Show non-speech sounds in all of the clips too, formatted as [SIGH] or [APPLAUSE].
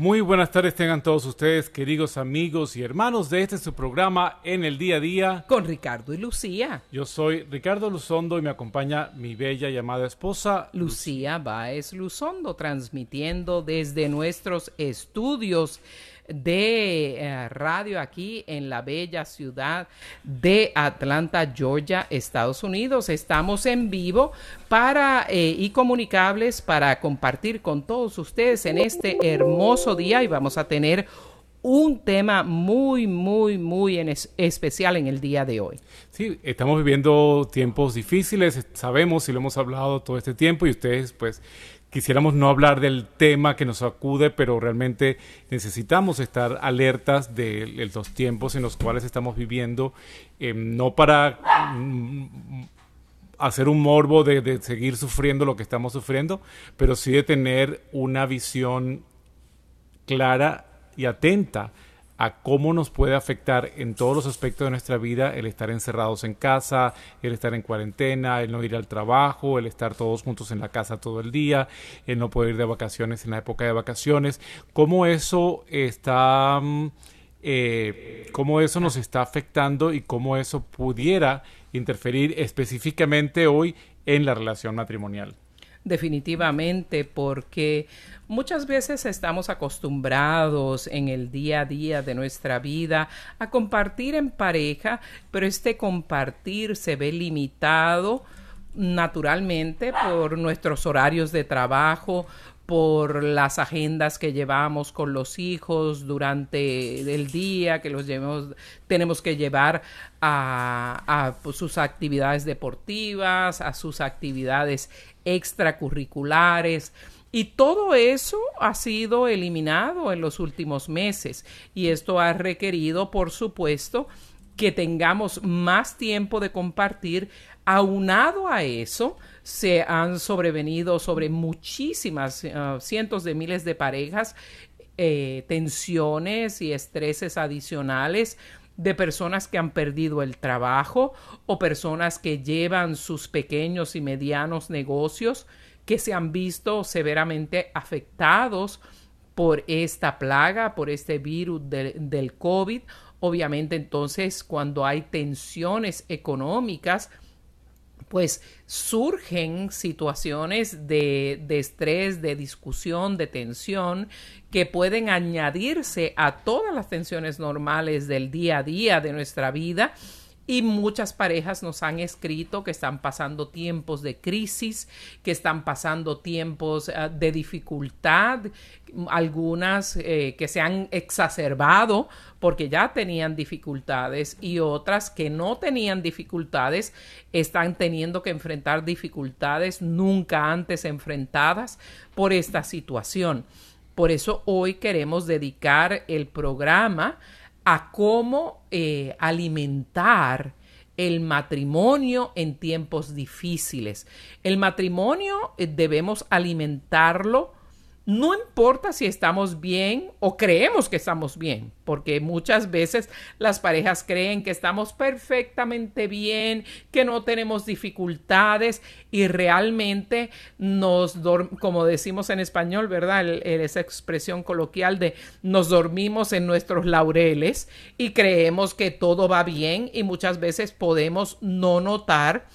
Muy buenas tardes tengan todos ustedes, queridos amigos y hermanos de este su programa en el día a día. con Ricardo y Lucía. Yo soy Ricardo Luzondo y me acompaña mi bella y amada esposa Lucía Báez Luzondo transmitiendo desde nuestros estudios de eh, radio aquí en la bella ciudad de Atlanta, Georgia, Estados Unidos. Estamos en vivo para eh, y comunicables para compartir con todos ustedes en este hermoso día y vamos a tener un tema muy, muy, muy en es- especial en el día de hoy. Sí, estamos viviendo tiempos difíciles, sabemos y lo hemos hablado todo este tiempo y ustedes pues quisiéramos no hablar del tema que nos acude, pero realmente necesitamos estar alertas de, los tiempos en los cuales estamos viviendo, eh, no para mm, hacer un morbo de seguir sufriendo lo que estamos sufriendo, pero sí de tener una visión clara y atenta a cómo nos puede afectar en todos los aspectos de nuestra vida el estar encerrados en casa, el estar en cuarentena, el no ir al trabajo, el estar todos juntos en la casa todo el día, el no poder ir de vacaciones en la época de vacaciones, cómo eso está, mm, eh, cómo eso nos está afectando y cómo eso pudiera interferir específicamente hoy en la relación matrimonial. Definitivamente, porque muchas veces estamos acostumbrados en el día a día de nuestra vida a compartir en pareja, pero este compartir se ve limitado naturalmente por nuestros horarios de trabajo, por las agendas que llevamos con los hijos durante el día, que los llevamos, tenemos que llevar a, a, pues, sus actividades deportivas, a sus actividades extracurriculares. Y todo eso ha sido eliminado en los últimos meses. Y esto ha requerido, por supuesto, que tengamos más tiempo de compartir. Aunado a eso, se han sobrevenido sobre muchísimas, uh, cientos de miles de parejas, eh, tensiones y estreses adicionales de personas que han perdido el trabajo o personas que llevan sus pequeños y medianos negocios que se han visto severamente afectados por esta plaga, por este virus de, del COVID. Obviamente entonces cuando hay tensiones económicas, pues surgen situaciones de, de, estrés, de discusión, de tensión, que pueden añadirse a todas las tensiones normales del día a día de nuestra vida. Y muchas parejas nos han escrito que están pasando tiempos de crisis, que están pasando tiempos uh, de dificultad, algunas eh, que se han exacerbado porque ya tenían dificultades y otras que no tenían dificultades están teniendo que enfrentar dificultades nunca antes enfrentadas por esta situación. Por eso hoy queremos dedicar el programa a cómo eh, alimentar el matrimonio en tiempos difíciles. El matrimonio eh, debemos alimentarlo no importa si estamos bien o creemos que estamos bien, porque muchas veces las parejas creen que estamos perfectamente bien, que no tenemos dificultades y realmente nos, como decimos en español, ¿verdad? Esa expresión coloquial de nos dormimos en nuestros laureles y creemos que todo va bien y muchas veces podemos no notar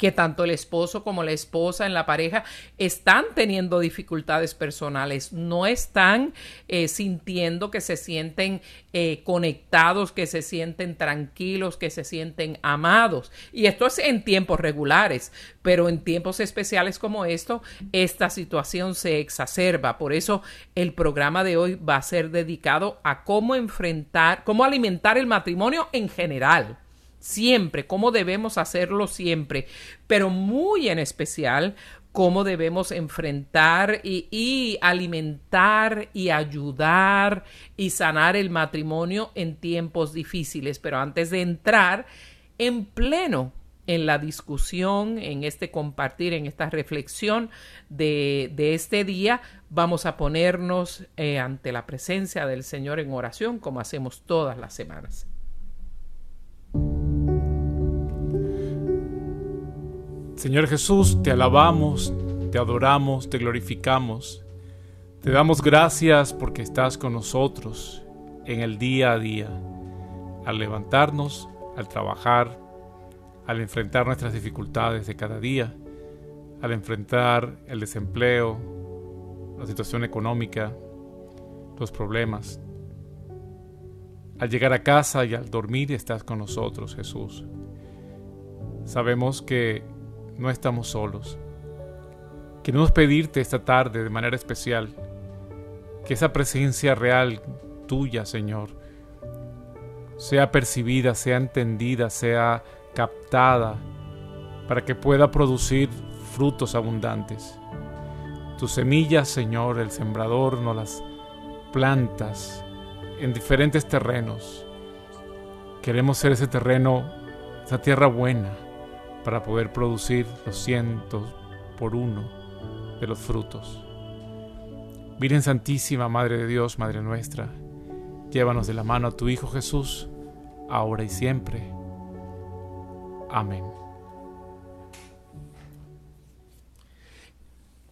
que tanto el esposo como la esposa en la pareja están teniendo dificultades personales, no están eh, sintiendo que se sienten eh, conectados, que se sienten tranquilos, que se sienten amados. Y esto es en tiempos regulares, pero en tiempos especiales como esto, esta situación se exacerba. Por eso el programa de hoy va a ser dedicado a cómo enfrentar, cómo alimentar el matrimonio en general siempre, cómo debemos hacerlo siempre, pero muy en especial cómo debemos enfrentar y, alimentar y ayudar y sanar el matrimonio en tiempos difíciles. Pero antes de entrar en pleno en la discusión, en este compartir, en esta reflexión de, este día, vamos a ponernos eh, ante la presencia del Señor en oración, como hacemos todas las semanas. Señor Jesús, te alabamos, te adoramos, te glorificamos. Te damos gracias porque estás con nosotros en el día a día, al levantarnos, al trabajar, al enfrentar nuestras dificultades de cada día, al enfrentar el desempleo, la situación económica, los problemas. Al llegar a casa y al dormir estás con nosotros, Jesús. Sabemos que no estamos solos. Queremos pedirte esta tarde de manera especial que esa presencia real tuya, Señor, sea percibida, sea entendida, sea captada, para que pueda producir frutos abundantes. Tus semillas, Señor, el sembrador, no las plantas en diferentes terrenos. Queremos ser ese terreno, esa tierra buena, para poder producir los cientos por uno de los frutos. Virgen Santísima, Madre de Dios, Madre nuestra, llévanos de la mano a tu Hijo Jesús, ahora y siempre. Amén.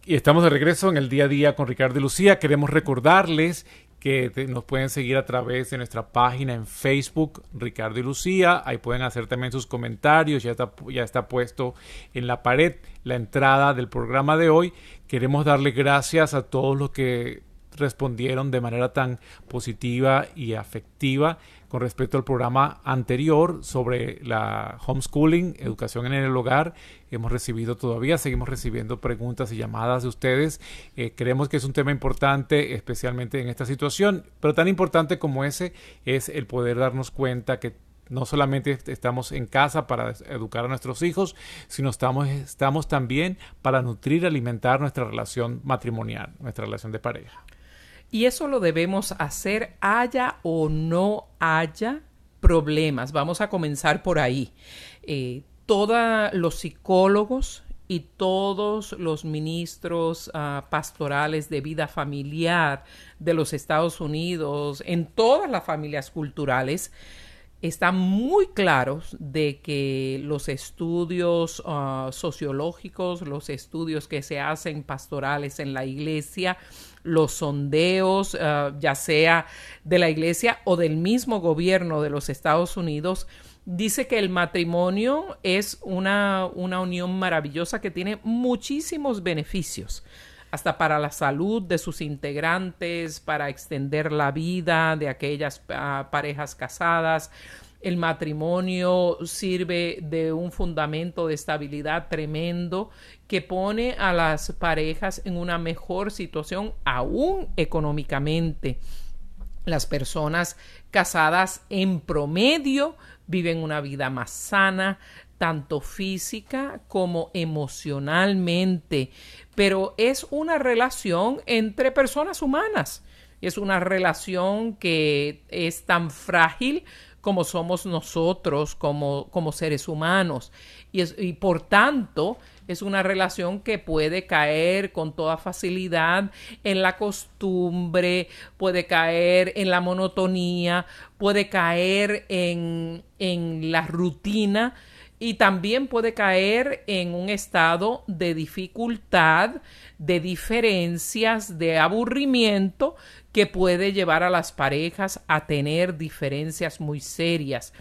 Y estamos de regreso en el día a día con Ricardo y Lucía. Queremos recordarles que nos pueden seguir a través de nuestra página en Facebook, Ricardo y Lucía. Ahí pueden hacer también sus comentarios. Ya está, ya está puesto en la pared la entrada del programa de hoy. Queremos darle gracias a todos los que respondieron de manera tan positiva y afectiva con respecto al programa anterior sobre la homeschooling, educación en el hogar. Hemos recibido todavía, seguimos recibiendo preguntas y llamadas de ustedes. Eh, creemos que es un tema importante, especialmente en esta situación, pero tan importante como ese es el poder darnos cuenta que no solamente estamos en casa para educar a nuestros hijos, sino estamos, estamos también para nutrir, alimentar nuestra relación matrimonial, nuestra relación de pareja. Y eso lo debemos hacer haya o no haya problemas. Vamos a comenzar por ahí. Eh, todos los psicólogos y todos los ministros ah, pastorales de vida familiar de los Estados Unidos, en todas las familias culturales, están muy claros de que los estudios ah, sociológicos, los estudios que se hacen pastorales en la iglesia, los sondeos, ah, ya sea de la iglesia o del mismo gobierno de los Estados Unidos, dice que el matrimonio es una, una unión maravillosa que tiene muchísimos beneficios hasta para la salud de sus integrantes, para extender la vida de aquellas ah, parejas casadas. El matrimonio sirve de un fundamento de estabilidad tremendo que pone a las parejas en una mejor situación aún económicamente. Las personas casadas en promedio viven una vida más sana, tanto física como emocionalmente, pero es una relación entre personas humanas. Es una relación que es tan frágil como somos nosotros como, como seres humanos. Y, y por tanto, es una relación que puede caer con toda facilidad en la costumbre, puede caer en la monotonía, puede caer en, en la rutina y también puede caer en un estado de dificultad, de diferencias, de aburrimiento que puede llevar a las parejas a tener diferencias muy serias.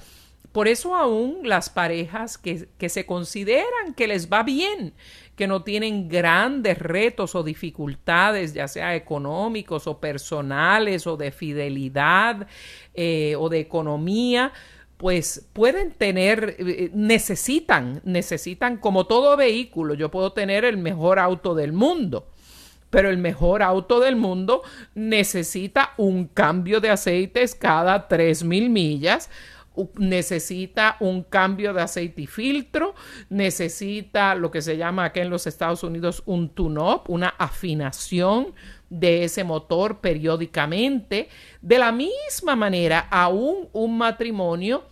Por eso aún las parejas que, que se consideran que les va bien, que no tienen grandes retos o dificultades, ya sea económicos o personales o de fidelidad eh, o de economía, pues pueden tener, eh, necesitan, necesitan como todo vehículo, yo puedo tener el mejor auto del mundo, pero el mejor auto del mundo necesita un cambio de aceites cada 3.000 millas necesita un cambio de aceite y filtro, necesita lo que se llama aquí en los Estados Unidos un tune-up, una afinación de ese motor periódicamente. De la misma manera, aún un matrimonio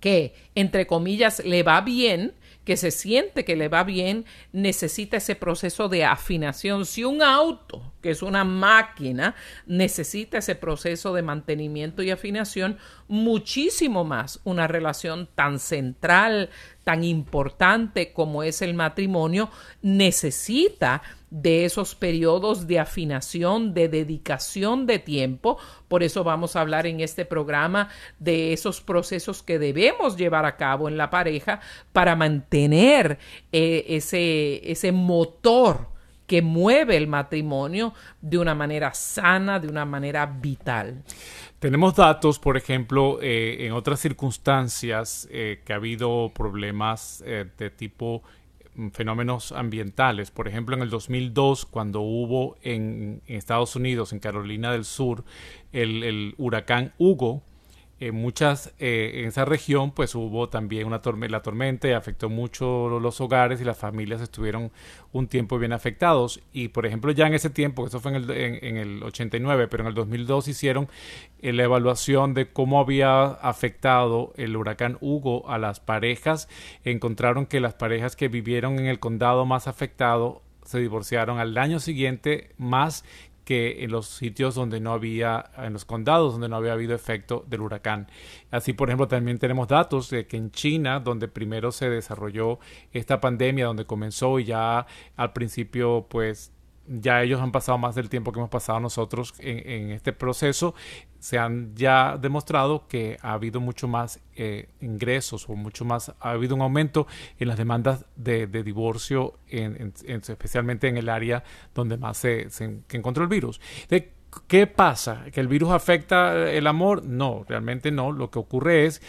que, entre comillas, le va bien, que se siente que le va bien, necesita ese proceso de afinación. Si un auto, que es una máquina, necesita ese proceso de mantenimiento y afinación, muchísimo más una relación tan central, tan importante como es el matrimonio, necesita de esos periodos de afinación, de dedicación de tiempo. Por eso vamos a hablar en este programa de esos procesos que debemos llevar a cabo en la pareja para mantener eh, ese, ese motor que mueve el matrimonio de una manera sana, de una manera vital. Tenemos datos, por ejemplo, eh, en otras circunstancias eh, que ha habido problemas de tipo Mm, fenómenos ambientales. Por ejemplo, en el 2002, cuando hubo en, Estados Unidos, en Carolina del Sur, el huracán Hugo, en muchas, eh, en esa región, pues hubo también una tormenta, la tormenta afectó mucho los hogares y las familias estuvieron un tiempo bien afectados. Y por ejemplo, ya en ese tiempo, eso fue en el, en, el 89, pero en el 2002 hicieron eh, la evaluación de cómo había afectado el huracán Hugo a las parejas. Encontraron que las parejas que vivieron en el condado más afectado se divorciaron al año siguiente más que en los sitios donde no había, en los condados donde no había habido efecto del huracán. Así, por ejemplo, también tenemos datos de que en China, donde primero se desarrolló esta pandemia, donde comenzó y ya al principio, pues ya ellos han pasado más del tiempo que hemos pasado nosotros en, este proceso, se han ya demostrado que ha habido mucho más eh, ingresos o mucho más, ha habido un aumento en las demandas de, divorcio, en, especialmente en el área donde más se, encontró el virus. ¿Qué pasa? ¿Que el virus afecta el amor? No, realmente no. Lo que ocurre es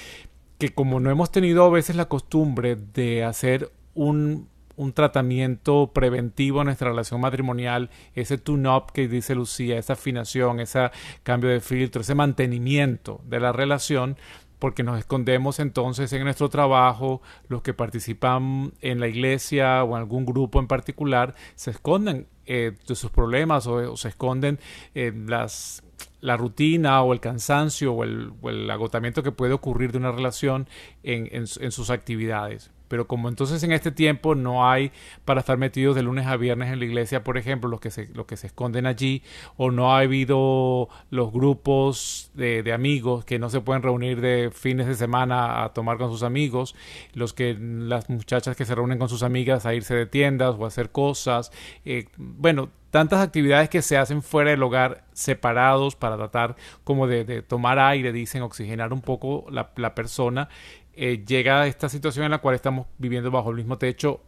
que como no hemos tenido a veces la costumbre de hacer un un tratamiento preventivo en nuestra relación matrimonial, ese tune-up que dice Lucía, esa afinación, ese cambio de filtro, ese mantenimiento de la relación, porque nos escondemos entonces en nuestro trabajo, los que participan en la iglesia o en algún grupo en particular, se esconden eh, de sus problemas o, se esconden en las la rutina o el cansancio o el, agotamiento que puede ocurrir de una relación en sus actividades. Pero como entonces en este tiempo no hay para estar metidos de lunes a viernes en la iglesia, por ejemplo, los que se, los que se esconden allí, o no ha habido los grupos de, de, amigos que no se pueden reunir de fines de semana a tomar con sus amigos, los que las muchachas que se reúnen con sus amigas a irse de tiendas o a hacer cosas, eh, bueno, tantas actividades que se hacen fuera del hogar separados para tratar como de, de tomar aire, dicen, oxigenar un poco la, la persona eh, llega a esta situación en la cual estamos viviendo bajo el mismo techo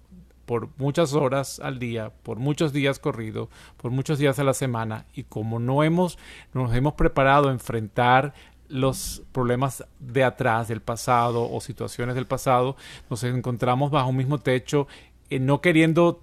por muchas horas al día, por muchos días corridos, por muchos días a la semana y como no hemos nos hemos preparado a enfrentar los problemas de atrás del pasado o situaciones del pasado, nos encontramos bajo un mismo techo eh, no queriendo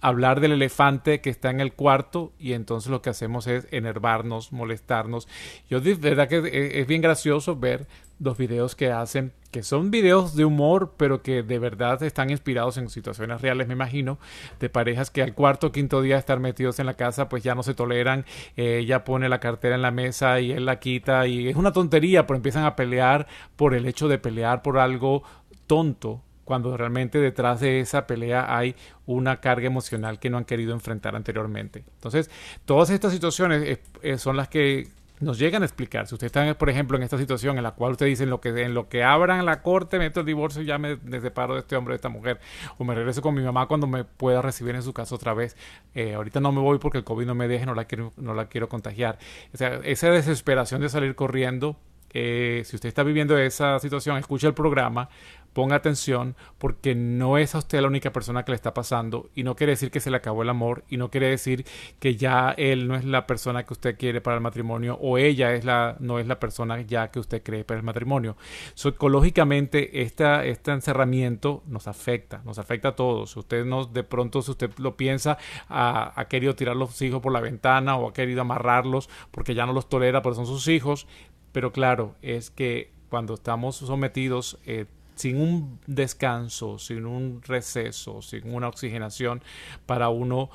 hablar del elefante que está en el cuarto y entonces lo que hacemos es enervarnos, molestarnos. Yo de verdad que e, es bien gracioso ver los videos que hacen, que son videos de humor, pero que de verdad están inspirados en situaciones reales, me imagino, de parejas que al cuarto o quinto día de estar metidos en la casa, pues ya no se toleran, eh, ella pone la cartera en la mesa y él la quita y es una tontería, pero empiezan a pelear por el hecho de pelear por algo tonto cuando realmente detrás de esa pelea hay una carga emocional que no han querido enfrentar anteriormente. Entonces, todas estas situaciones eh, eh, son las que nos llegan a explicar. Si usted está, por ejemplo, en esta situación en la cual usted dice en lo que, en lo que abran la corte, meto el divorcio y ya me, separo de este hombre, de esta mujer, o me regreso con mi mamá cuando me pueda recibir en su casa otra vez. Eh, ahorita no me voy porque el COVID no me deje, no la quiero, no la quiero contagiar. O sea, esa desesperación de salir corriendo eh, si usted está viviendo esa situación, escuche el programa, ponga atención porque no es a usted la única persona que le está pasando y no quiere decir que se le acabó el amor y no quiere decir que ya él no es la persona que usted quiere para el matrimonio o ella es la, no es la persona ya que usted cree para el matrimonio. Psicológicamente esta, este encerramiento nos afecta, nos afecta a todos. Usted no, de pronto si usted lo piensa, ha, querido tirar los hijos por la ventana o ha querido amarrarlos porque ya no los tolera porque son sus hijos, pero claro, es que cuando estamos sometidos eh, sin un descanso, sin un receso, sin una oxigenación para uno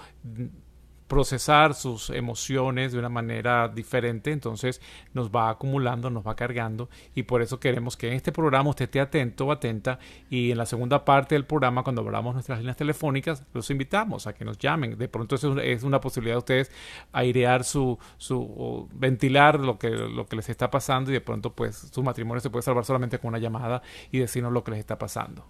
procesar sus emociones de una manera diferente, entonces nos va acumulando, nos va cargando y por eso queremos que en este programa usted esté atento o atenta y en la segunda parte del programa cuando hablamos nuestras líneas telefónicas los invitamos a que nos llamen. De pronto es una posibilidad de ustedes airear su, su ventilar lo que, lo que les está pasando y de pronto pues su matrimonio se puede salvar solamente con una llamada y decirnos lo que les está pasando.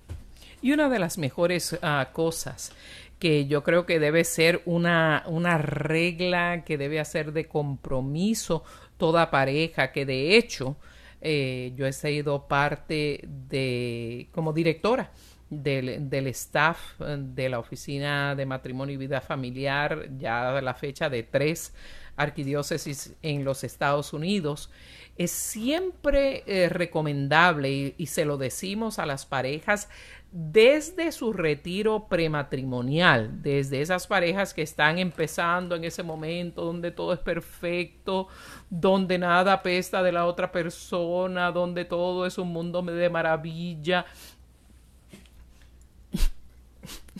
Y una de las mejores uh, cosas que yo creo que debe ser una, una regla que debe hacer de compromiso toda pareja, que de hecho eh, yo he sido parte de, como directora del, del, staff eh, de la Oficina de Matrimonio y Vida Familiar, ya a la fecha de tres arquidiócesis en los Estados Unidos, es siempre eh, recomendable y, y, se lo decimos a las parejas desde su retiro prematrimonial, desde esas parejas que están empezando en ese momento donde todo es perfecto, donde nada apesta de la otra persona, donde todo es un mundo de maravilla.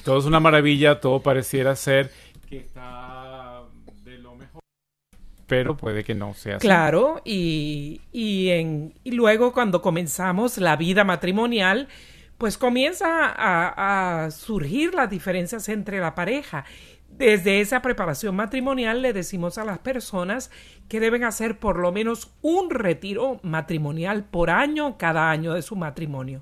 Todo es una maravilla, todo pareciera ser que está de lo mejor, pero puede que no sea así. Claro, y, y, en, y luego cuando comenzamos la vida matrimonial, pues comienza a, surgir las diferencias entre la pareja. Desde esa preparación matrimonial le decimos a las personas que deben hacer por lo menos un retiro matrimonial por año cada año de su matrimonio.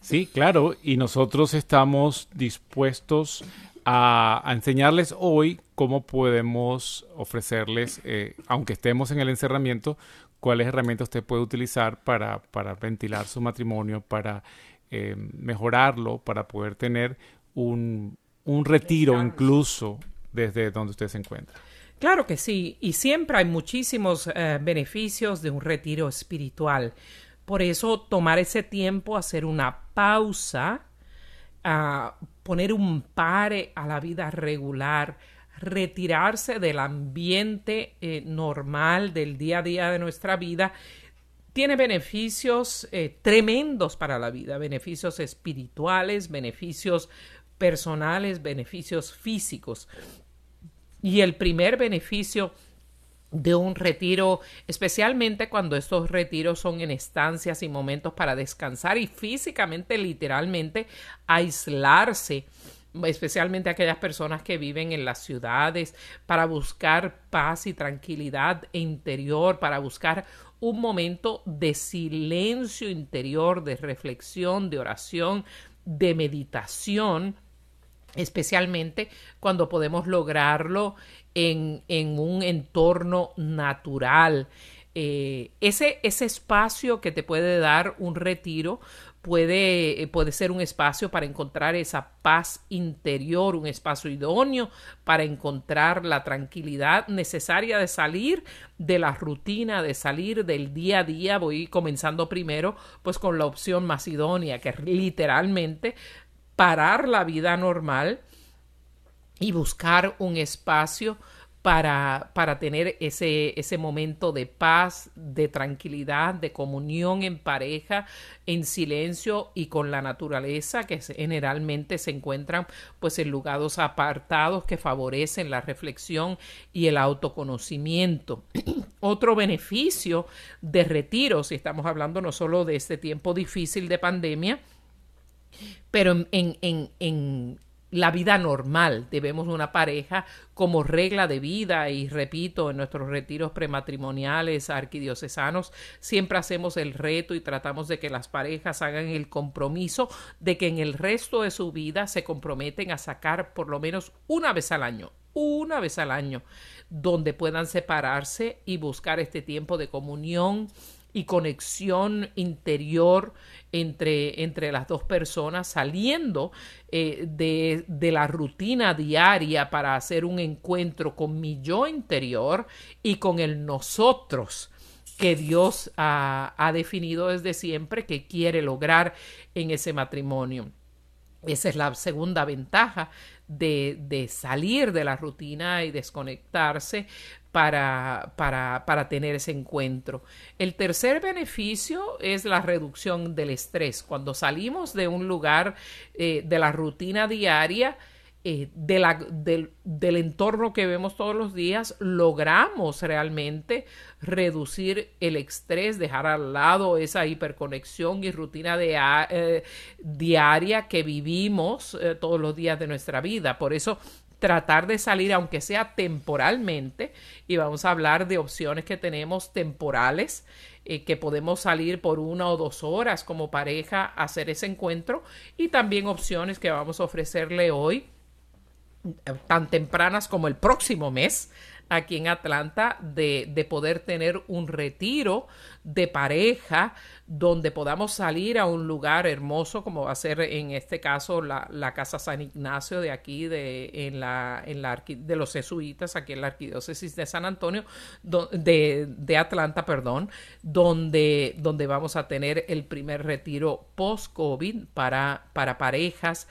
Sí, claro, y nosotros estamos dispuestos a, enseñarles hoy cómo podemos ofrecerles, eh, aunque estemos en el encerramiento, cuáles herramientas usted puede utilizar para, para ventilar su matrimonio, para eh, mejorarlo para poder tener un, un retiro incluso desde donde usted se encuentra. Claro que sí, y siempre hay muchísimos eh, beneficios de un retiro espiritual. Por eso tomar ese tiempo, hacer una pausa, uh, poner un pare a la vida regular, retirarse del ambiente eh, normal del día a día de nuestra vida tiene beneficios eh, tremendos para la vida, beneficios espirituales, beneficios personales, beneficios físicos. Y el primer beneficio de un retiro, especialmente cuando estos retiros son en estancias y momentos para descansar y físicamente, literalmente, aislarse especialmente aquellas personas que viven en las ciudades, para buscar paz y tranquilidad interior, para buscar un momento de silencio interior, de reflexión, de oración, de meditación, especialmente cuando podemos lograrlo en, en un entorno natural. Eh, ese, ese espacio que te puede dar un retiro puede, eh, puede ser un espacio para encontrar esa paz interior, un espacio idóneo para encontrar la tranquilidad necesaria de salir de la rutina, de salir del día a día. Voy comenzando primero pues con la opción más idónea, que es literalmente parar la vida normal y buscar un espacio para, para tener ese, ese momento de paz, de tranquilidad, de comunión en pareja, en silencio y con la naturaleza que generalmente se encuentran pues en lugares apartados que favorecen la reflexión y el autoconocimiento. [CLEARS THROAT] Otro beneficio de retiro, si estamos hablando no solo de este tiempo difícil de pandemia, pero en, en, en, la vida normal. Debemos una pareja como regla de vida y repito, en nuestros retiros prematrimoniales arquidiocesanos siempre hacemos el reto y tratamos de que las parejas hagan el compromiso de que en el resto de su vida se comprometen a sacar por lo menos una vez al año, una vez al año, donde puedan separarse y buscar este tiempo de comunión y conexión interior entre, entre las dos personas, saliendo eh, de, de, la rutina diaria para hacer un encuentro con mi yo interior y con el nosotros que Dios ha, ha definido desde siempre que quiere lograr en ese matrimonio. Esa es la segunda ventaja de, de, salir de la rutina y desconectarse para, para, para, tener ese encuentro. El tercer beneficio es la reducción del estrés. Cuando salimos de un lugar eh, de la rutina diaria, eh, de la, del, entorno que vemos todos los días, logramos realmente reducir el estrés, dejar al lado esa hiperconexión y rutina de, eh, diaria que vivimos eh, todos los días de nuestra vida. Por eso tratar de salir, aunque sea temporalmente, y vamos a hablar de opciones que tenemos temporales, eh, que podemos salir por una o dos horas como pareja a hacer ese encuentro, y también opciones que vamos a ofrecerle hoy tan tempranas como el próximo mes aquí en Atlanta de, de, poder tener un retiro de pareja donde podamos salir a un lugar hermoso como va a ser en este caso la, la Casa San Ignacio de aquí de, en la, en la de los jesuitas aquí en la arquidiócesis de San Antonio de, de Atlanta perdón donde, donde vamos a tener el primer retiro post-COVID para, para parejas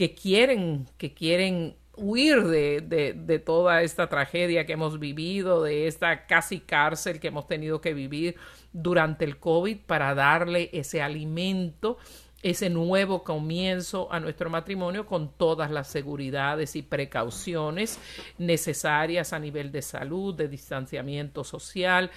que quieren, que quieren huir de, de, de, toda esta tragedia que hemos vivido, de esta casi cárcel que hemos tenido que vivir durante el COVID para darle ese alimento, ese nuevo comienzo a nuestro matrimonio con todas las seguridades y precauciones necesarias a nivel de salud, de distanciamiento social,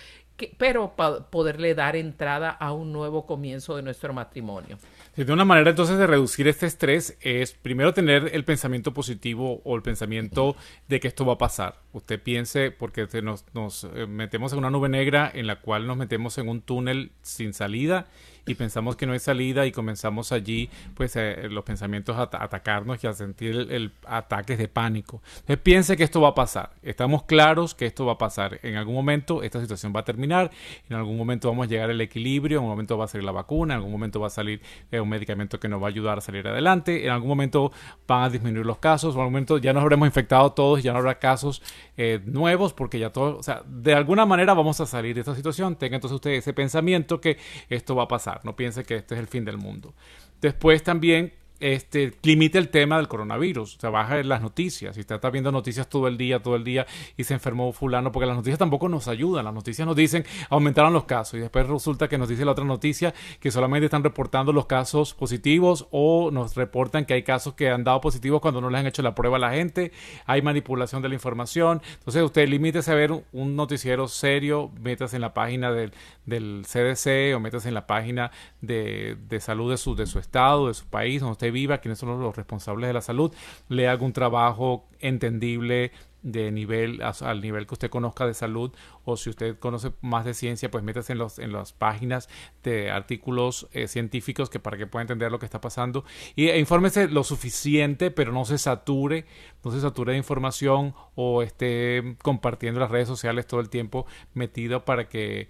pero para poderle dar entrada a un nuevo comienzo de nuestro matrimonio. De una manera entonces de reducir este estrés es primero tener el pensamiento positivo o el pensamiento de que esto va a pasar. Usted piense, porque nos, nos eh, metemos en una nube negra en la cual nos metemos en un túnel sin salida y pensamos que no hay salida y comenzamos allí pues eh, los pensamientos a, atacarnos y a sentir el, ataques de pánico. Entonces piense que esto va a pasar. Estamos claros que esto va a pasar. En algún momento esta situación va a terminar, en algún momento vamos a llegar al equilibrio, en algún momento va a salir la vacuna, en algún momento va a salir eh, un medicamento que nos va a ayudar a salir adelante, en algún momento van a disminuir los casos, en algún momento ya nos habremos infectado todos y ya no habrá casos eh, nuevos porque ya todo, o sea, de alguna manera vamos a salir de esta situación. Tenga entonces usted ese pensamiento que esto va a pasar no piense que este es el fin del mundo. Después también este, limite el tema del coronavirus, se baja en las noticias. Si usted está viendo noticias todo el día, todo el día y se enfermó fulano, porque las noticias tampoco nos ayudan. Las noticias nos dicen aumentaron los casos y después resulta que nos dice la otra noticia que solamente están reportando los casos positivos o nos reportan que hay casos que han dado positivos cuando no les han hecho la prueba a la gente. Hay manipulación de la información. Entonces usted limítese a ver un noticiero serio, métase en la página del, del CDC o métase en la página de, de salud de su, de su estado, de su país, donde usted viva, quiénes son los responsables de la salud, le un trabajo entendible de nivel al nivel que usted conozca de salud o si usted conoce más de ciencia pues métase en los en las páginas de artículos eh, científicos que para que pueda entender lo que está pasando. Y e infórmese lo suficiente pero no se sature no se sature de información o esté compartiendo las redes sociales todo el tiempo metido para que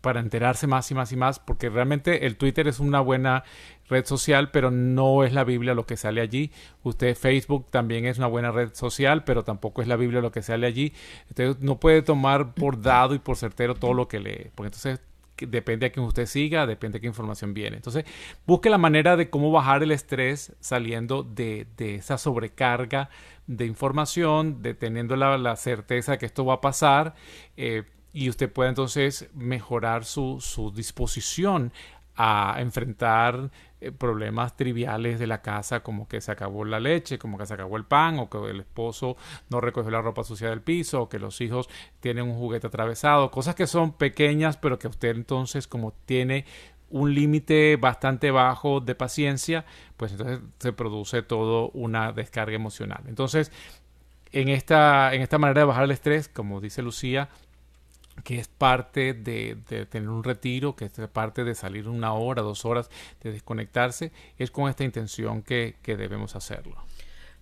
para enterarse más y más y más, porque realmente el Twitter es una buena red social, pero no es la Biblia lo que sale allí. Usted Facebook también es una buena red social, pero tampoco es la Biblia lo que sale allí. Usted no puede tomar por dado y por certero todo lo que lee, porque entonces depende a quién usted siga, depende de qué información viene. Entonces, busque la manera de cómo bajar el estrés saliendo de, de esa sobrecarga de información, de teniendo la, la, certeza de que esto va a pasar. Eh, y usted puede entonces mejorar su, su disposición a enfrentar eh, problemas triviales de la casa como que se acabó la leche, como que se acabó el pan o que el esposo no recogió la ropa sucia del piso o que los hijos tienen un juguete atravesado, cosas que son pequeñas pero que usted entonces como tiene un límite bastante bajo de paciencia, pues entonces se produce todo una descarga emocional. Entonces, en esta, en esta manera de bajar el estrés, como dice Lucía, que es parte de, tener un retiro, que es parte de salir una hora, dos horas, de desconectarse, es con esta intención que, que debemos hacerlo.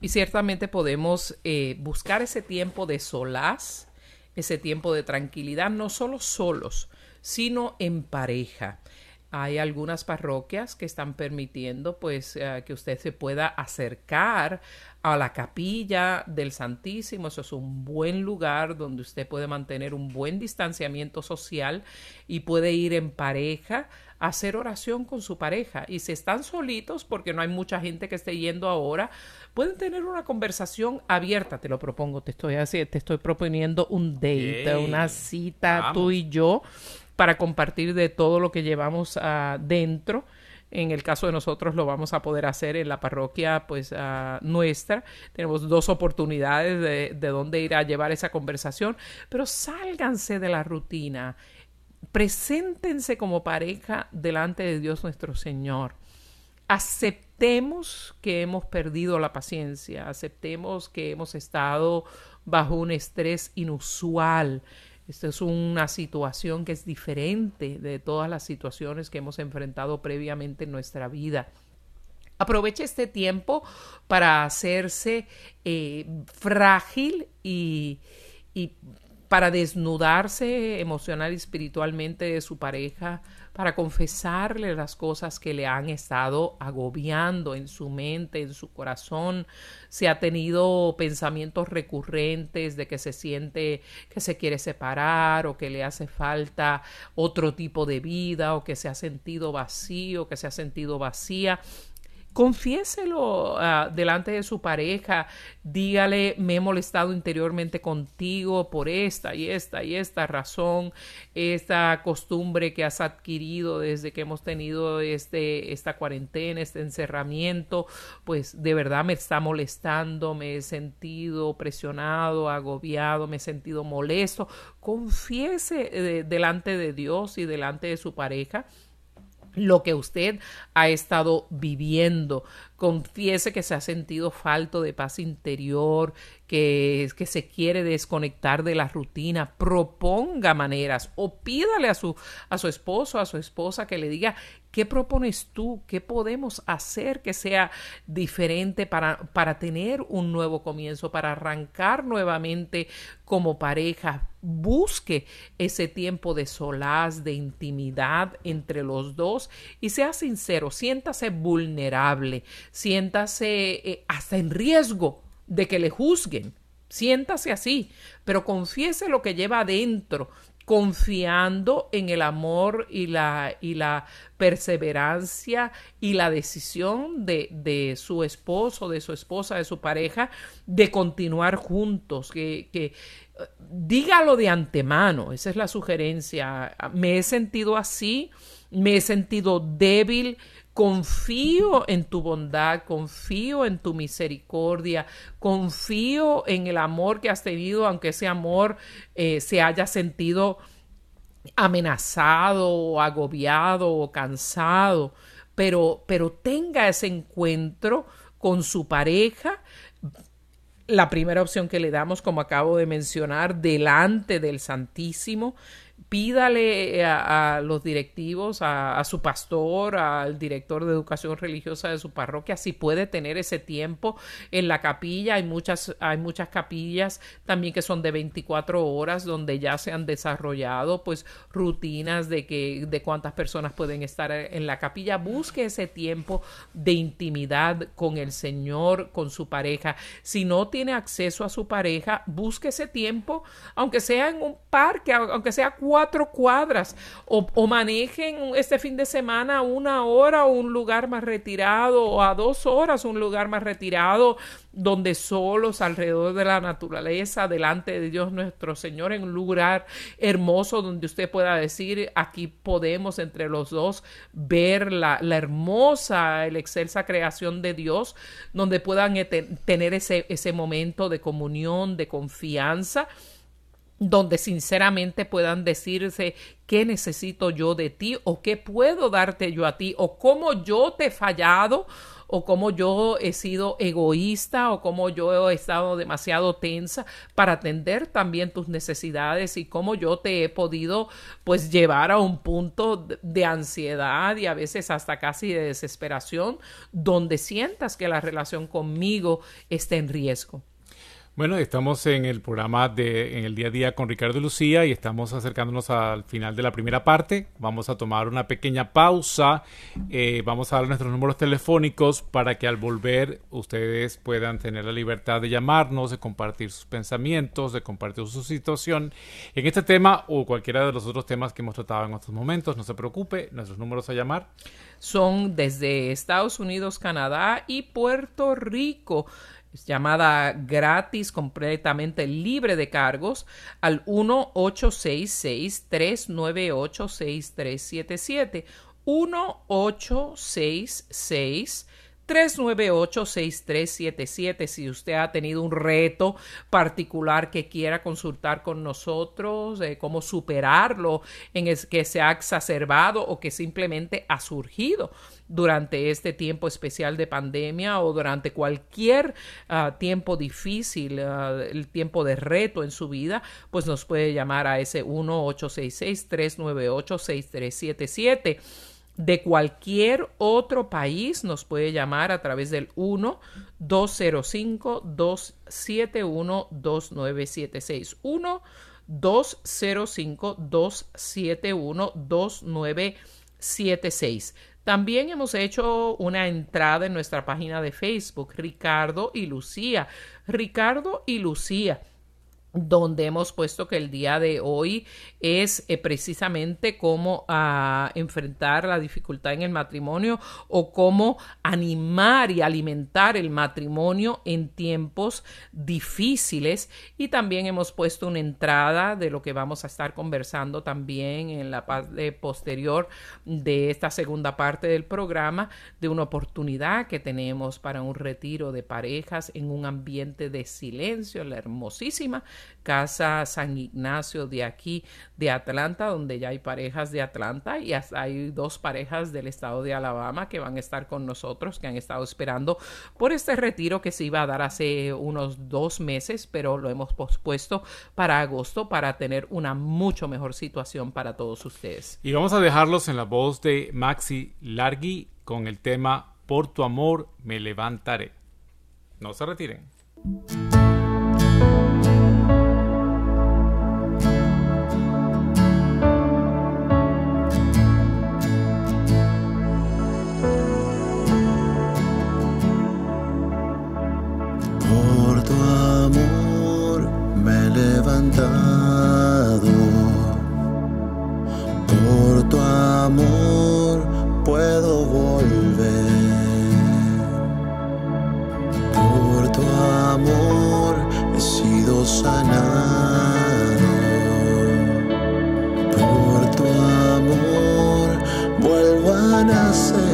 Y ciertamente podemos eh, buscar ese tiempo de solaz, ese tiempo de tranquilidad, no solo solos, sino en pareja. Hay algunas parroquias que están permitiendo pues eh, que usted se pueda acercar a la capilla del Santísimo. Eso es un buen lugar donde usted puede mantener un buen distanciamiento social y puede ir en pareja a hacer oración con su pareja. Y si están solitos, porque no hay mucha gente que esté yendo ahora, pueden tener una conversación abierta. Te lo propongo, te estoy, te estoy proponiendo un date, una cita tú y yo para compartir de todo lo que llevamos adentro. En el caso de nosotros lo vamos a poder hacer en la parroquia pues nuestra. Tenemos dos oportunidades de, de dónde ir a llevar esa conversación, pero sálganse de la rutina. Preséntense como pareja delante de Dios nuestro Señor. Aceptemos que hemos perdido la paciencia, aceptemos que hemos estado bajo un estrés inusual, esta es una situación que es diferente de todas las situaciones que hemos enfrentado previamente en nuestra vida. Aproveche este tiempo para hacerse eh, frágil y, y para desnudarse emocional y espiritualmente de su pareja, para confesarle las cosas que le han estado agobiando en su mente, en su corazón, si ha tenido pensamientos recurrentes de que se siente que se quiere separar o que le hace falta otro tipo de vida o que se ha sentido vacío, que se ha sentido vacía, confiéselo ah, delante de su pareja, dígale, me he molestado interiormente contigo por esta y esta y esta razón, esta costumbre que has adquirido desde que hemos tenido este, esta cuarentena, este encerramiento, pues de verdad me está molestando, me he sentido presionado, agobiado, me he sentido molesto. Confiese eh, delante de Dios y delante de su pareja lo que usted ha estado viviendo. Confiese que se ha sentido falto de paz interior, que, se quiere desconectar de la rutina. Proponga maneras o pídale a su, a su esposo, a su esposa que le diga ¿Qué propones tú? ¿Qué podemos hacer que sea diferente para, para tener un nuevo comienzo, para arrancar nuevamente como pareja? Busque ese tiempo de solaz, de intimidad entre los dos y sea sincero, siéntase vulnerable, siéntase eh, hasta en riesgo de que le juzguen. Siéntase así, pero confiese lo que lleva adentro, confiando en el amor y la, y la perseverancia y la decisión de, de, su esposo, de su esposa, de su pareja, de continuar juntos, que, que dígalo de antemano, esa es la sugerencia. Me he sentido así, me he sentido débil, confío en tu bondad, confío en tu misericordia, confío en el amor que has tenido, aunque ese amor eh, se haya sentido amenazado o agobiado o cansado, pero, pero tenga ese encuentro con su pareja. La primera opción que le damos, como acabo de mencionar, delante del Santísimo, pídale a, los directivos, a, su pastor, al director de educación religiosa de su parroquia, si puede tener ese tiempo en la capilla. Hay muchas, hay muchas capillas también que son de 24 horas donde ya se han desarrollado pues rutinas de que de cuántas personas pueden estar en la capilla. Busque ese tiempo de intimidad con el Señor, con su pareja. Si no tiene acceso a su pareja, busque ese tiempo, aunque sea en un parque, aunque sea cuatro cuadras o, manejen este fin de semana una hora o un lugar más retirado o a dos horas un lugar más retirado donde solos alrededor de la naturaleza, delante de Dios nuestro Señor, en un lugar hermoso donde usted pueda decir, aquí podemos entre los dos ver la, la hermosa, la excelsa creación de Dios, donde puedan tener ese, ese momento de comunión, de confianza donde sinceramente puedan decirse qué necesito yo de ti o qué puedo darte yo a ti o cómo yo te he fallado o cómo yo he sido egoísta o cómo yo he estado demasiado tensa para atender también tus necesidades y cómo yo te he podido pues llevar a un punto de ansiedad y a veces hasta casi de desesperación donde sientas que la relación conmigo está en riesgo. Bueno, estamos en el programa de en el día a día con Ricardo y Lucía y estamos acercándonos al final de la primera parte. Vamos a tomar una pequeña pausa. Eh, vamos a dar nuestros números telefónicos para que al volver ustedes puedan tener la libertad de llamarnos, de compartir sus pensamientos, de compartir su situación en este tema o cualquiera de los otros temas que hemos tratado en estos momentos. No se preocupe, nuestros números a llamar son desde Estados Unidos, Canadá y Puerto Rico llamada gratis, completamente libre de cargos, al 1-866-398-6377. 1-866 398-6377 si usted ha tenido un reto particular que quiera consultar con nosotros, de cómo superarlo, en el que se ha exacerbado o que simplemente ha surgido durante este tiempo especial de pandemia o durante cualquier ah, tiempo difícil, ah, el tiempo de reto en su vida, pues nos puede llamar a ese 1-866-398-6377 de cualquier otro país nos puede llamar a través del 1 205 271 2976 1 205 271 2976 también hemos hecho una entrada en nuestra página de Facebook, Ricardo y Lucía. Ricardo y Lucía donde hemos puesto que el día de hoy es eh, precisamente cómo ah, enfrentar la dificultad en el matrimonio o cómo animar y alimentar el matrimonio en tiempos difíciles. Y también hemos puesto una entrada de lo que vamos a estar conversando también en la parte posterior de esta segunda parte del programa de una oportunidad que tenemos para un retiro de parejas en un ambiente de silencio, la hermosísima Casa San Ignacio de aquí, de Atlanta, donde ya hay parejas de Atlanta y hay dos parejas del estado de Alabama que van a estar con nosotros, que han estado esperando por este retiro que se iba a dar hace unos dos meses, pero lo hemos pospuesto para agosto para tener una mucho mejor situación para todos ustedes. Y vamos a dejarlos en la voz de Maxi Largui con el tema Por tu amor me levantaré. No se retiren. Amor puedo volver. Por tu amor he sido sanado. Por tu amor vuelvo a nacer.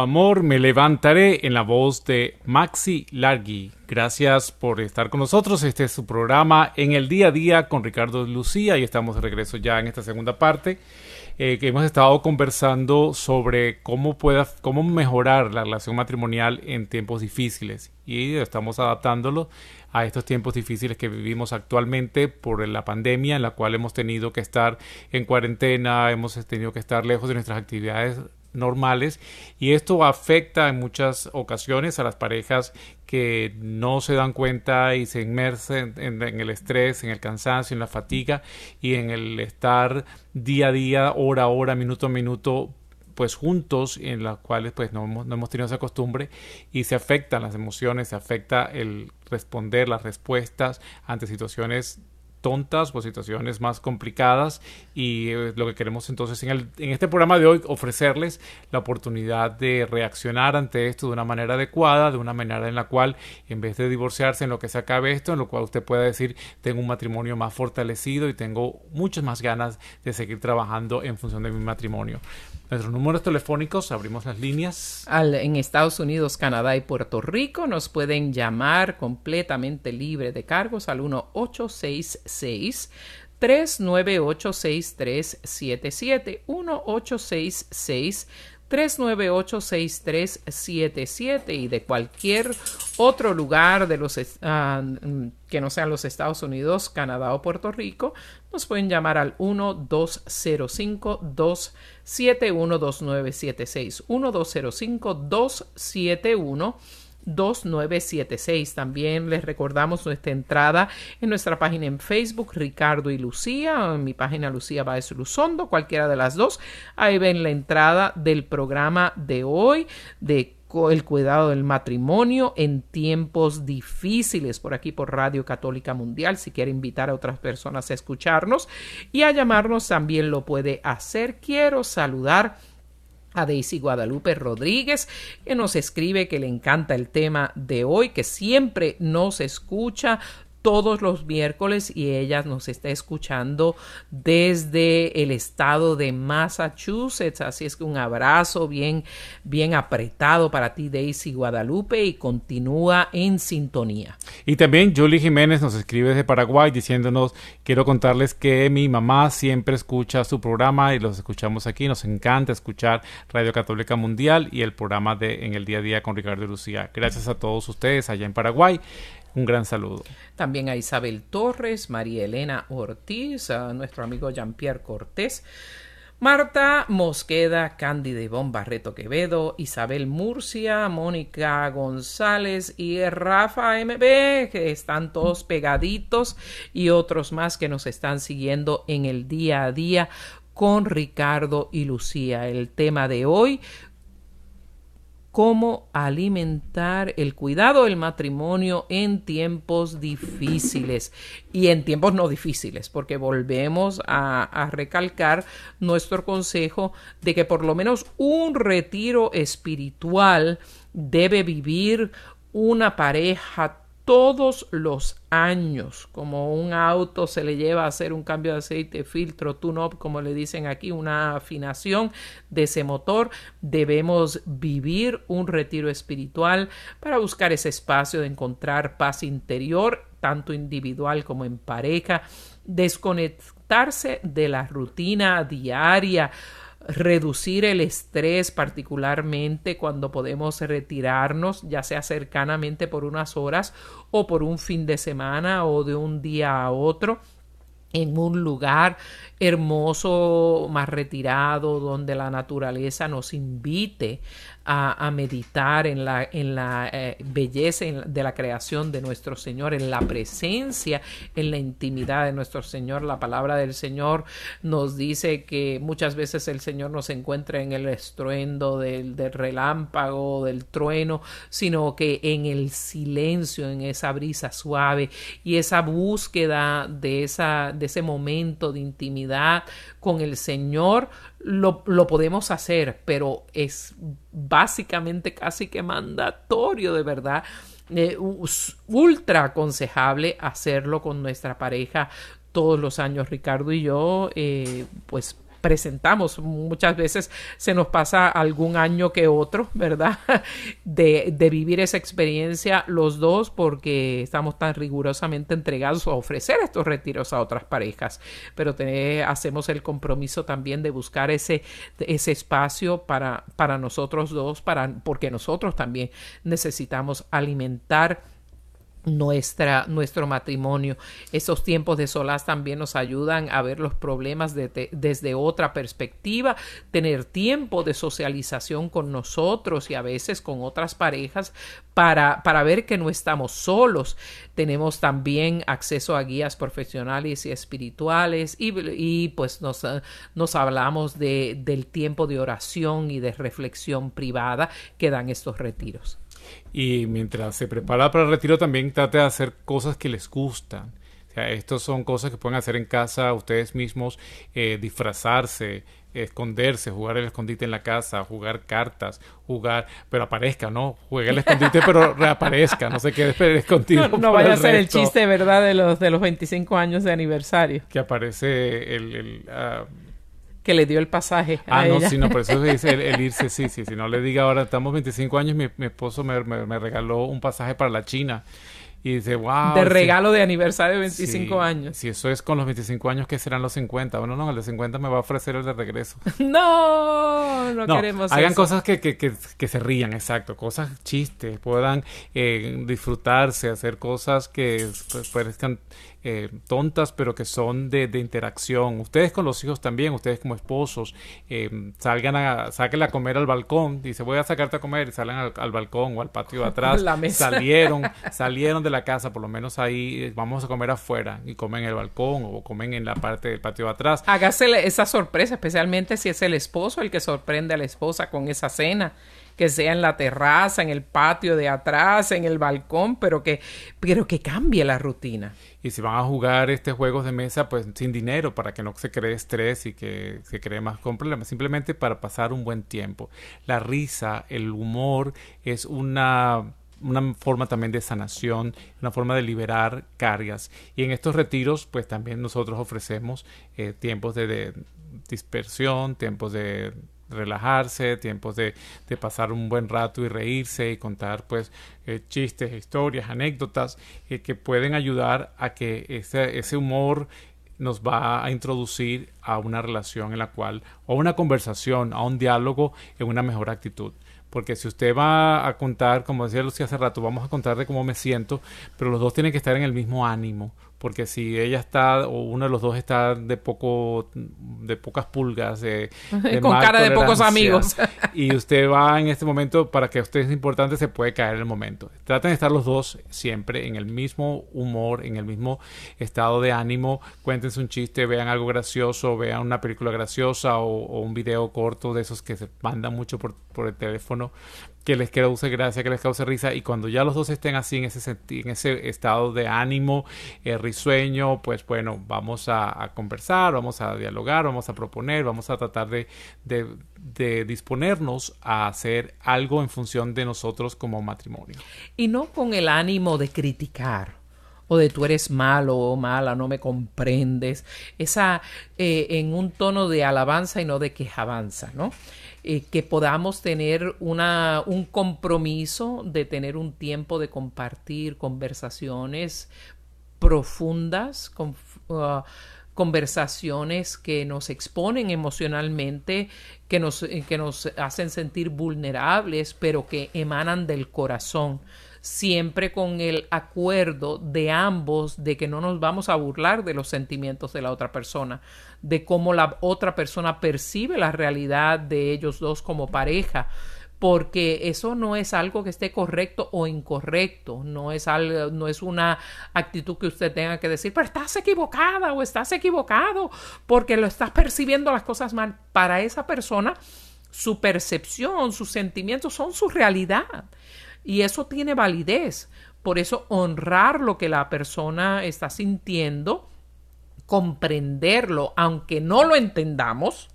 Amor me levantaré en la voz de Maxi Largui. Gracias por estar con nosotros. Este es su programa en el día a día con Ricardo Lucía y estamos de regreso ya en esta segunda parte. Eh, que hemos estado conversando sobre cómo, pueda, cómo mejorar la relación matrimonial en tiempos difíciles y estamos adaptándolo a estos tiempos difíciles que vivimos actualmente por la pandemia en la cual hemos tenido que estar en cuarentena, hemos tenido que estar lejos de nuestras actividades normales y esto afecta en muchas ocasiones a las parejas que no se dan cuenta y se inmersen en, el estrés, en el cansancio, en la fatiga y en el estar día a día, hora a hora, minuto a minuto pues juntos en las cuales pues no hemos, no hemos tenido esa costumbre y se afectan las emociones, se afecta el responder las respuestas ante situaciones tontas o situaciones más complicadas y eh, lo que queremos entonces en, el, en este programa de hoy ofrecerles la oportunidad de reaccionar ante esto de una manera adecuada, de una manera en la cual en vez de divorciarse en lo que se acabe esto, en lo cual usted pueda decir tengo un matrimonio más fortalecido y tengo muchas más ganas de seguir trabajando en función de mi matrimonio. Nuestros números telefónicos, abrimos las líneas. En Estados Unidos, Canadá y Puerto Rico nos pueden llamar completamente libre de cargos al 1866 398 6377 1866 398-6377 y de cualquier otro lugar de los uh, que no sean los Estados Unidos, Canadá o Puerto Rico, nos pueden llamar al 1-205-271-2976. 1-205-271. 2976. También les recordamos nuestra entrada en nuestra página en Facebook, Ricardo y Lucía, en mi página Lucía Baez Luzondo, cualquiera de las dos. Ahí ven la entrada del programa de hoy, de el cuidado del matrimonio en tiempos difíciles por aquí por Radio Católica Mundial. Si quiere invitar a otras personas a escucharnos y a llamarnos también lo puede hacer. Quiero saludar a Daisy Guadalupe Rodríguez, que nos escribe que le encanta el tema de hoy, que siempre nos escucha todos los miércoles y ella nos está escuchando desde el estado de Massachusetts. Así es que un abrazo bien, bien apretado para ti, Daisy Guadalupe, y continúa en sintonía. Y también Julie Jiménez nos escribe desde Paraguay diciéndonos, quiero contarles que mi mamá siempre escucha su programa y los escuchamos aquí. Nos encanta escuchar Radio Católica Mundial y el programa de En el Día a Día con Ricardo Lucía. Gracias a todos ustedes allá en Paraguay. Un gran saludo. También a Isabel Torres, María Elena Ortiz, a nuestro amigo Jean-Pierre Cortés, Marta Mosqueda, Cándida Ivonne Barreto Quevedo, Isabel Murcia, Mónica González y Rafa MB, que están todos pegaditos, y otros más que nos están siguiendo en el día a día con Ricardo y Lucía. El tema de hoy, cómo alimentar el cuidado del matrimonio en tiempos difíciles. Y en tiempos no difíciles, porque volvemos a, a, recalcar nuestro consejo de que por lo menos un retiro espiritual debe vivir una pareja todos los años, como un auto se le lleva a hacer un cambio de aceite, filtro, tune-up, como le dicen aquí, una afinación de ese motor, debemos vivir un retiro espiritual para buscar ese espacio de encontrar paz interior, tanto individual como en pareja, desconectarse de la rutina diaria, reducir el estrés, particularmente cuando podemos retirarnos, ya sea cercanamente por unas horas o por un fin de semana o de un día a otro en un lugar hermoso, más retirado, donde la naturaleza nos invite a, meditar en la, en la eh, belleza de la creación de nuestro Señor, en la presencia, en la intimidad de nuestro Señor. La palabra del Señor nos dice que muchas veces el Señor nos encuentra en el estruendo del, del relámpago, del trueno, sino que en el silencio, en esa brisa suave y esa búsqueda de, esa, de ese momento de intimidad con el Señor lo, lo, podemos hacer, pero es básicamente casi que mandatorio de verdad. Eh, ultra aconsejable hacerlo con nuestra pareja todos los años. Ricardo y yo, eh, pues presentamos. Muchas veces se nos pasa algún año que otro, ¿verdad? [LAUGHS] De, de vivir esa experiencia los dos porque estamos tan rigurosamente entregados a ofrecer estos retiros a otras parejas. Pero hacemos el compromiso también de buscar ese, ese espacio para, para nosotros dos, para, porque nosotros también necesitamos alimentar nuestra, nuestro matrimonio. Esos tiempos de solas también nos ayudan a ver los problemas desde otra perspectiva, tener tiempo de socialización con nosotros y a veces con otras parejas para, para ver que no estamos solos. Tenemos también acceso a guías profesionales y espirituales y, y pues nos, nos hablamos de, del tiempo de oración y de reflexión privada que dan estos retiros. Y mientras se prepara para el retiro también trate de hacer cosas que les gustan. O sea, estas son cosas que pueden hacer en casa ustedes mismos, eh, disfrazarse, esconderse, jugar el escondite en la casa, jugar cartas, jugar, pero aparezca, ¿no? Juegue el escondite, [LAUGHS] pero reaparezca, no se quede escondido. No, no vaya a ser el chiste, ¿verdad? De los, de los 25 años de aniversario. Que aparece el... el uh, que le dio el pasaje. Ah, no, sí, no, por eso dice el, [LAUGHS] irse, sí, sí. Si no le diga ahora, estamos 25 años, mi, mi esposo me, me, me, regaló un pasaje para la China. Y dice, wow. De regalo de aniversario de 25 años. Si eso es con los 25 años, ¿qué serán los 50? Bueno, no, el de 50 me va a ofrecer el de regreso. [LAUGHS] no, no, queremos Hagan cosas que, que, que, que, se rían, exacto. Cosas chistes, puedan eh, disfrutarse, hacer cosas que pues, parezcan eh, tontas, pero que son de, de, interacción. Ustedes con los hijos también, ustedes como esposos, eh, salgan a, saquen a comer al balcón, dice voy a sacarte a comer y salen al, al balcón o al patio de [LAUGHS] atrás. Salieron, [LAUGHS] salieron de la casa, por lo menos ahí eh, vamos a comer afuera y comen en el balcón o comen en la parte del patio de atrás. Hágase esa sorpresa, especialmente si es el esposo el que sorprende a la esposa con esa cena que sea en la terraza, en el patio de atrás, en el balcón, pero que, pero que cambie la rutina. Y si van a jugar este juegos de mesa, pues sin dinero, para que no se cree estrés y que se cree más con problemas, simplemente para pasar un buen tiempo. La risa, el humor es una una forma también de sanación, una forma de liberar cargas. Y en estos retiros, pues también nosotros ofrecemos eh, tiempos de, de, dispersión, tiempos de relajarse, tiempos de, de, pasar un buen rato y reírse y contar pues eh, chistes, historias, anécdotas eh, que pueden ayudar a que ese, ese humor nos va a introducir a una relación en la cual, o una conversación, a un diálogo en una mejor actitud. Porque si usted va a contar, como decía Lucía hace rato, vamos a contar de cómo me siento, pero los dos tienen que estar en el mismo ánimo porque si ella está o uno de los dos está de poco de pocas pulgas de, [LAUGHS] de con cara de pocos amigos. [LAUGHS] y usted va en este momento para que a usted es importante se puede caer en el momento. Traten de estar los dos siempre en el mismo humor en el mismo estado de ánimo. Cuéntense un chiste vean algo gracioso vean una película graciosa o, o un video corto de esos que se mandan mucho por, por el teléfono que les cause gracia, que les cause risa y cuando ya los dos estén así en ese, en ese estado de ánimo eh, risueño, pues bueno, vamos a, conversar, vamos a dialogar, vamos a proponer, vamos a tratar de, de, de, disponernos a hacer algo en función de nosotros como matrimonio. Y no con el ánimo de criticar o de tú eres malo o mala, no me comprendes, esa eh, en un tono de alabanza y no de quejabanza, ¿no? Eh, que podamos tener una, un compromiso de tener un tiempo de compartir conversaciones profundas, uh, conversaciones que nos exponen emocionalmente, que nos, que nos hacen sentir vulnerables, pero que emanan del corazón siempre con el acuerdo de ambos de que no nos vamos a burlar de los sentimientos de la otra persona, de cómo la otra persona percibe la realidad de ellos dos como pareja porque eso no es algo que esté correcto o incorrecto, no es algo, no es una actitud que usted tenga que decir, pero estás equivocada o estás equivocado porque lo estás percibiendo las cosas mal. Para esa persona, su percepción, sus sentimientos son su realidad y eso tiene validez. Por eso honrar lo que la persona está sintiendo, comprenderlo, aunque no lo entendamos,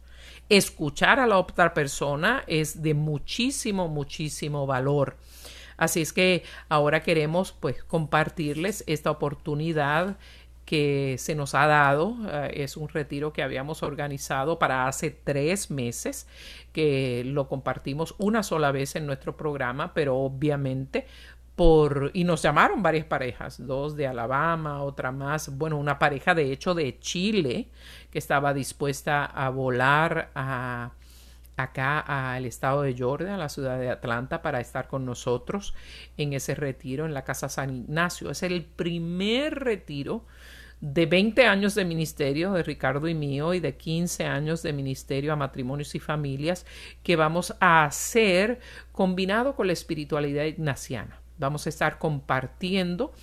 escuchar a la otra persona es de muchísimo, muchísimo valor. Así es que ahora queremos pues compartirles esta oportunidad que se nos ha dado. Eh, es un retiro que habíamos organizado para hace tres meses, que lo compartimos una sola vez en nuestro programa, pero obviamente por y nos llamaron varias parejas, dos de Alabama, otra más, bueno, una pareja de hecho de Chile que estaba dispuesta a volar a acá al estado de Georgia, a la ciudad de Atlanta, para estar con nosotros en ese retiro en la Casa San Ignacio. Es el primer retiro de 20 años de ministerio de Ricardo y mío y de 15 años de ministerio a matrimonios y familias que vamos a hacer combinado con la espiritualidad ignaciana. Vamos a estar compartiendo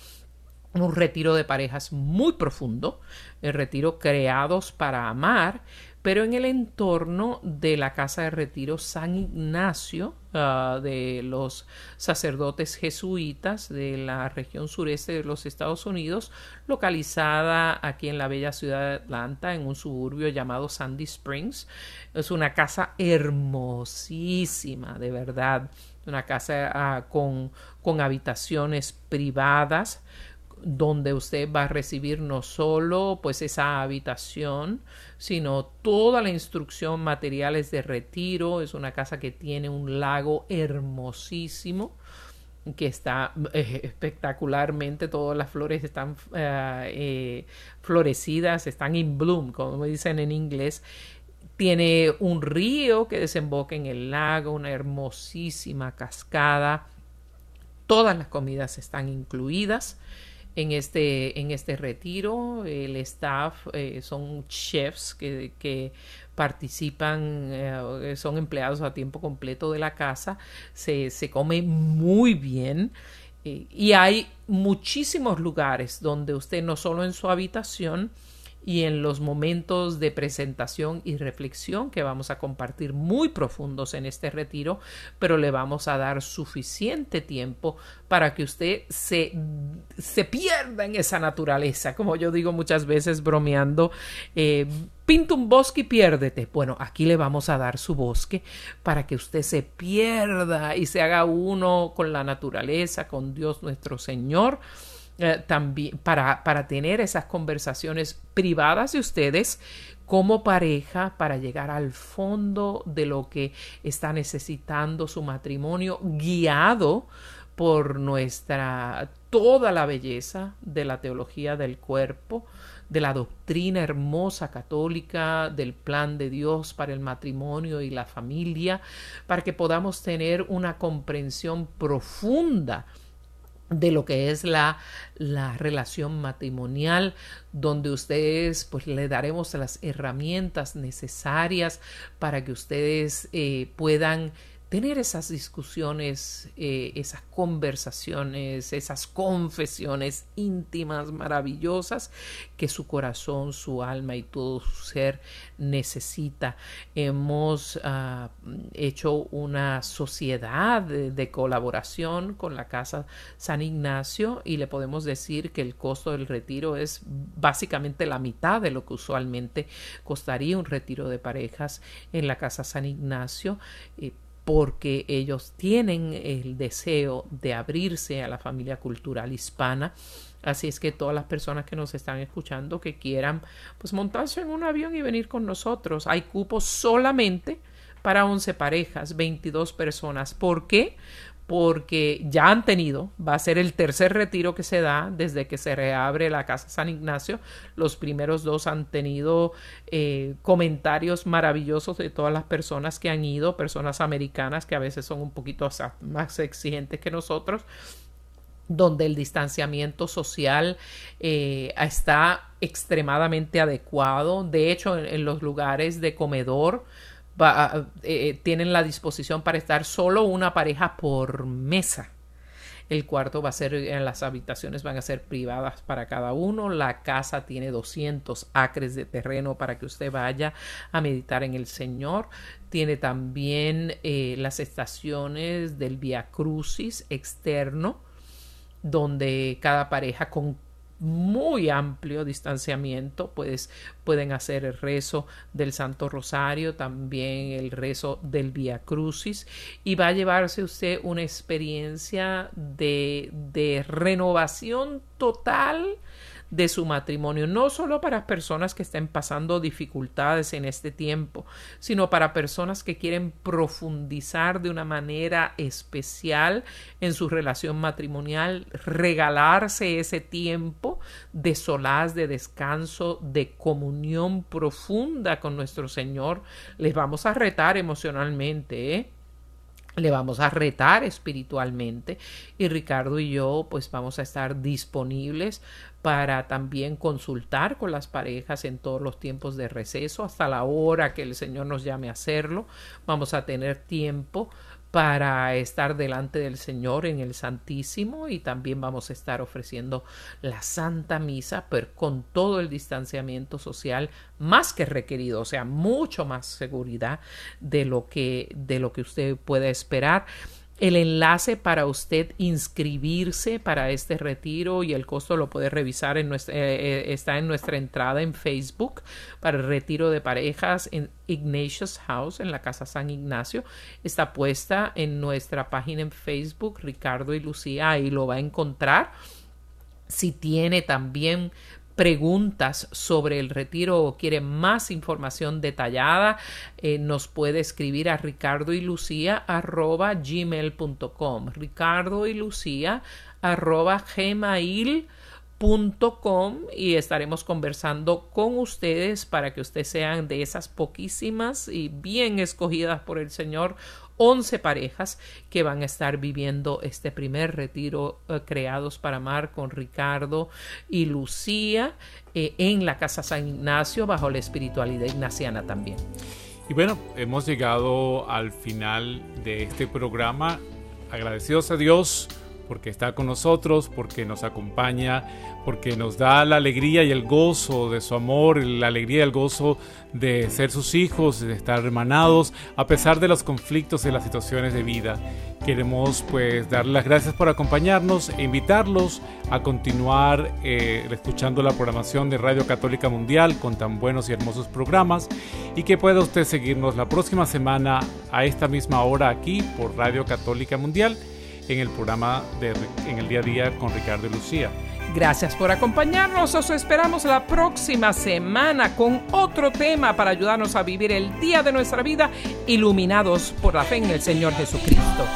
un retiro de parejas muy profundo, el retiro creados para amar, pero en el entorno de la casa de retiro San Ignacio, ah, de los sacerdotes jesuitas de la región sureste de los Estados Unidos, localizada aquí en la bella ciudad de Atlanta, en un suburbio llamado Sandy Springs. Es una casa hermosísima, de verdad, una casa ah, con, con habitaciones privadas, donde usted va a recibir no solo pues esa habitación, sino toda la instrucción, materiales de retiro. Es una casa que tiene un lago hermosísimo que está eh, espectacularmente, todas las flores están eh, eh, florecidas, están in bloom, como dicen en inglés. Tiene un río que desemboca en el lago, una hermosísima cascada. Todas las comidas están incluidas en este, en este retiro. El staff eh, son chefs que, que participan, eh, son empleados a tiempo completo de la casa. Se, se come muy bien. Eh, y hay muchísimos lugares donde usted no solo en su habitación, y en los momentos de presentación y reflexión que vamos a compartir muy profundos en este retiro, pero le vamos a dar suficiente tiempo para que usted se, se pierda en esa naturaleza, como yo digo muchas veces bromeando. Eh, pinta un bosque y piérdete. Bueno, aquí le vamos a dar su bosque para que usted se pierda y se haga uno con la naturaleza, con Dios nuestro Señor eh, también para, para tener esas conversaciones privadas de ustedes como pareja para llegar al fondo de lo que está necesitando su matrimonio guiado por nuestra toda la belleza de la teología del cuerpo, de la doctrina hermosa católica, del plan de Dios para el matrimonio y la familia, para que podamos tener una comprensión profunda de lo que es la, la, relación matrimonial, donde ustedes pues le daremos las herramientas necesarias para que ustedes eh, puedan tener esas discusiones, eh, esas conversaciones, esas confesiones íntimas, maravillosas que su corazón, su alma y todo su ser necesita. Hemos ah, hecho una sociedad de, colaboración con la Casa San Ignacio y le podemos decir que el costo del retiro es básicamente la mitad de lo que usualmente costaría un retiro de parejas en la Casa San Ignacio. Eh, porque ellos tienen el deseo de abrirse a la familia cultural hispana. Así es que todas las personas que nos están escuchando que quieran pues montarse en un avión y venir con nosotros, hay cupos solamente para 11 parejas, 22 personas. ¿Por qué? Porque ya han tenido, va a ser el tercer retiro que se da desde que se reabre la Casa San Ignacio. Los primeros dos han tenido eh, comentarios maravillosos de todas las personas que han ido, personas americanas que a veces son un poquito más exigentes que nosotros donde el distanciamiento social eh, está extremadamente adecuado. De hecho, en los lugares de comedor, eh, eh, tienen la disposición para estar solo una pareja por mesa. El cuarto va a ser, en eh, las habitaciones van a ser privadas para cada uno. La casa tiene 200 acres de terreno para que usted vaya a meditar en el Señor. Tiene también las estaciones del Via Crucis externo, donde cada pareja con muy amplio distanciamiento, pues pueden hacer el rezo del Santo Rosario, también el rezo del Via Crucis y va a llevarse usted una experiencia de, de renovación total de su matrimonio, no solo para personas que estén pasando dificultades en este tiempo, sino para personas que quieren profundizar de una manera especial en su relación matrimonial, regalarse ese tiempo de solaz, de descanso, de comunión profunda con nuestro Señor. Les vamos a retar emocionalmente, ¿eh? Le vamos a retar espiritualmente y Ricardo y yo pues vamos a estar disponibles para también consultar con las parejas en todos los tiempos de receso hasta la hora que el Señor nos llame a hacerlo. Vamos a tener tiempo para estar delante del Señor en el Santísimo y también vamos a estar ofreciendo la Santa Misa, pero con todo el distanciamiento social más que requerido, o sea, mucho más seguridad de lo que de lo que usted pueda esperar. El enlace para usted inscribirse para este retiro y el costo lo puede revisar en nuestra, eh, eh, está en nuestra entrada en Facebook para el retiro de parejas en Ignatius House en la Casa San Ignacio. Está puesta en nuestra página en Facebook Ricardo y Lucía, ahí lo va a encontrar. Si tiene también preguntas sobre el retiro o quiere más información detallada, eh, nos puede escribir a ricardo y lucía arroba gmail.com. Ricardo y lucía arroba gmail.com y estaremos conversando con ustedes para que ustedes sean de esas poquísimas y bien escogidas por el Señor 11 parejas que van a estar viviendo este primer retiro eh, creados para amar con Ricardo y Lucía eh, en la Casa San Ignacio bajo la espiritualidad ignaciana también. Y bueno, hemos llegado al final de este programa. Agradecidos a Dios porque está con nosotros, porque nos acompaña, porque nos da la alegría y el gozo de su amor, la alegría y el gozo de ser sus hijos, de estar hermanados, a pesar de los conflictos y las situaciones de vida. Queremos pues darle las gracias por acompañarnos e invitarlos a continuar eh, escuchando la programación de Radio Católica Mundial con tan buenos y hermosos programas y que pueda usted seguirnos la próxima semana a esta misma hora aquí por Radio Católica Mundial en el programa de, en el día a día con Ricardo y Lucía. Gracias por acompañarnos. Os esperamos la próxima semana con otro tema para ayudarnos a vivir el día de nuestra vida iluminados por la fe en el Señor Jesucristo.